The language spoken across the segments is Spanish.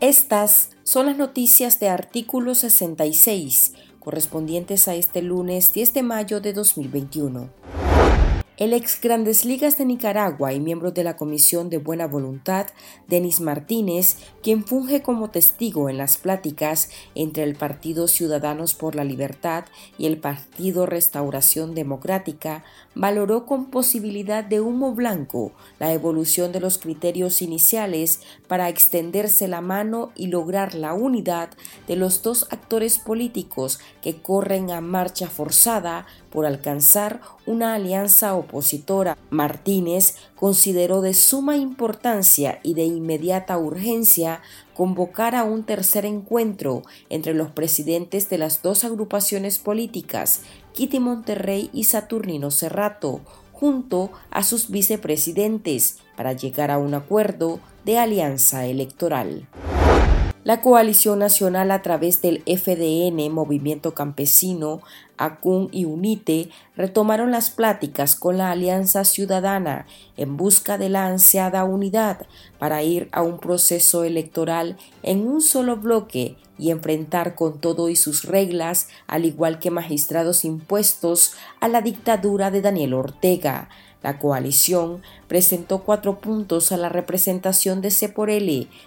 Estas son las noticias de artículo 66 correspondientes a este lunes 10 de mayo de 2021. El ex Grandes Ligas de Nicaragua y miembro de la Comisión de Buena Voluntad, Denis Martínez, quien funge como testigo en las pláticas entre el Partido Ciudadanos por la Libertad y el Partido Restauración Democrática, valoró con posibilidad de humo blanco la evolución de los criterios iniciales para extenderse la mano y lograr la unidad de los dos actores políticos que corren a marcha forzada por alcanzar una alianza opositora. Martínez consideró de suma importancia y de inmediata urgencia convocar a un tercer encuentro entre los presidentes de las dos agrupaciones políticas, Kitty Monterrey y Saturnino Cerrato, junto a sus vicepresidentes, para llegar a un acuerdo de alianza electoral. La coalición nacional a través del FDN, Movimiento Campesino, ACUN y UNITE retomaron las pláticas con la Alianza Ciudadana en busca de la ansiada unidad para ir a un proceso electoral en un solo bloque y enfrentar con todo y sus reglas, al igual que magistrados impuestos, a la dictadura de Daniel Ortega. La coalición presentó cuatro puntos a la representación de C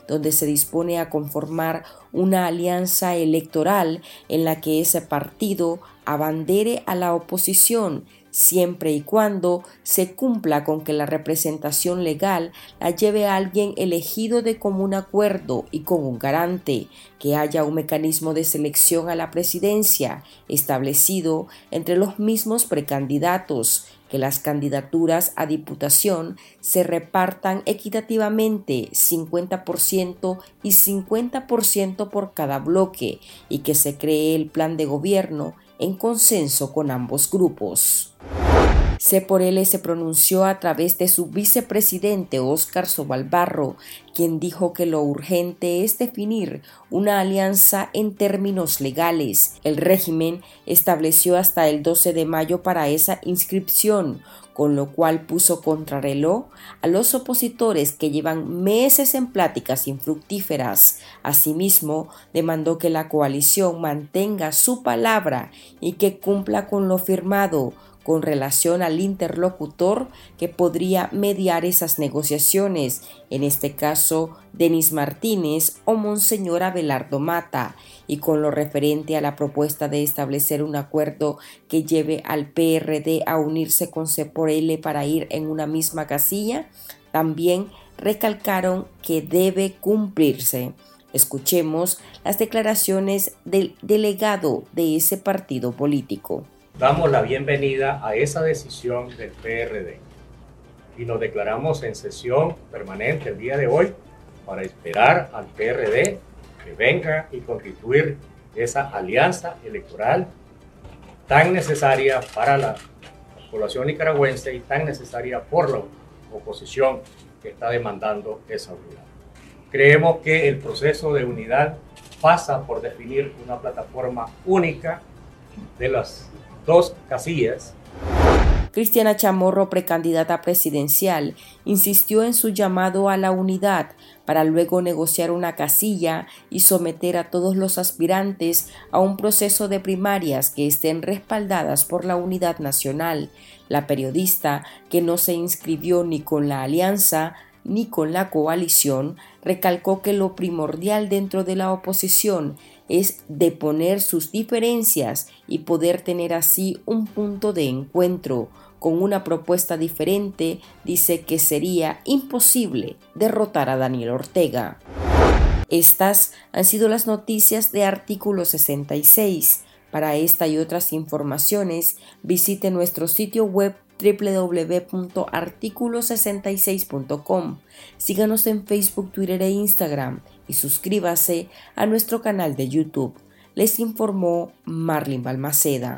donde se dispone a conformar una alianza electoral en la que ese partido abandere a la oposición siempre y cuando se cumpla con que la representación legal la lleve a alguien elegido de común acuerdo y con un garante, que haya un mecanismo de selección a la presidencia establecido entre los mismos precandidatos, que las candidaturas a diputación se repartan equitativamente 50% y 50% por cada bloque y que se cree el plan de gobierno en consenso con ambos grupos. C por L se pronunció a través de su vicepresidente Óscar Sobalbarro, quien dijo que lo urgente es definir una alianza en términos legales. El régimen estableció hasta el 12 de mayo para esa inscripción, con lo cual puso contrarreloj a los opositores que llevan meses en pláticas infructíferas. Asimismo, demandó que la coalición mantenga su palabra y que cumpla con lo firmado con relación al interlocutor que podría mediar esas negociaciones, en este caso Denis Martínez o Monseñor Abelardo Mata, y con lo referente a la propuesta de establecer un acuerdo que lleve al PRD a unirse con L para ir en una misma casilla, también recalcaron que debe cumplirse. Escuchemos las declaraciones del delegado de ese partido político damos la bienvenida a esa decisión del PRD y nos declaramos en sesión permanente el día de hoy para esperar al PRD que venga y constituir esa alianza electoral tan necesaria para la población nicaragüense y tan necesaria por la oposición que está demandando esa unidad. Creemos que el proceso de unidad pasa por definir una plataforma única de las dos casillas. Cristiana Chamorro, precandidata presidencial, insistió en su llamado a la unidad para luego negociar una casilla y someter a todos los aspirantes a un proceso de primarias que estén respaldadas por la unidad nacional. La periodista, que no se inscribió ni con la alianza, ni con la coalición, recalcó que lo primordial dentro de la oposición es deponer sus diferencias y poder tener así un punto de encuentro. Con una propuesta diferente, dice que sería imposible derrotar a Daniel Ortega. Estas han sido las noticias de artículo 66. Para esta y otras informaciones, visite nuestro sitio web www.articulo66.com. Síganos en Facebook, Twitter e Instagram y suscríbase a nuestro canal de YouTube. Les informó Marlin Balmaceda.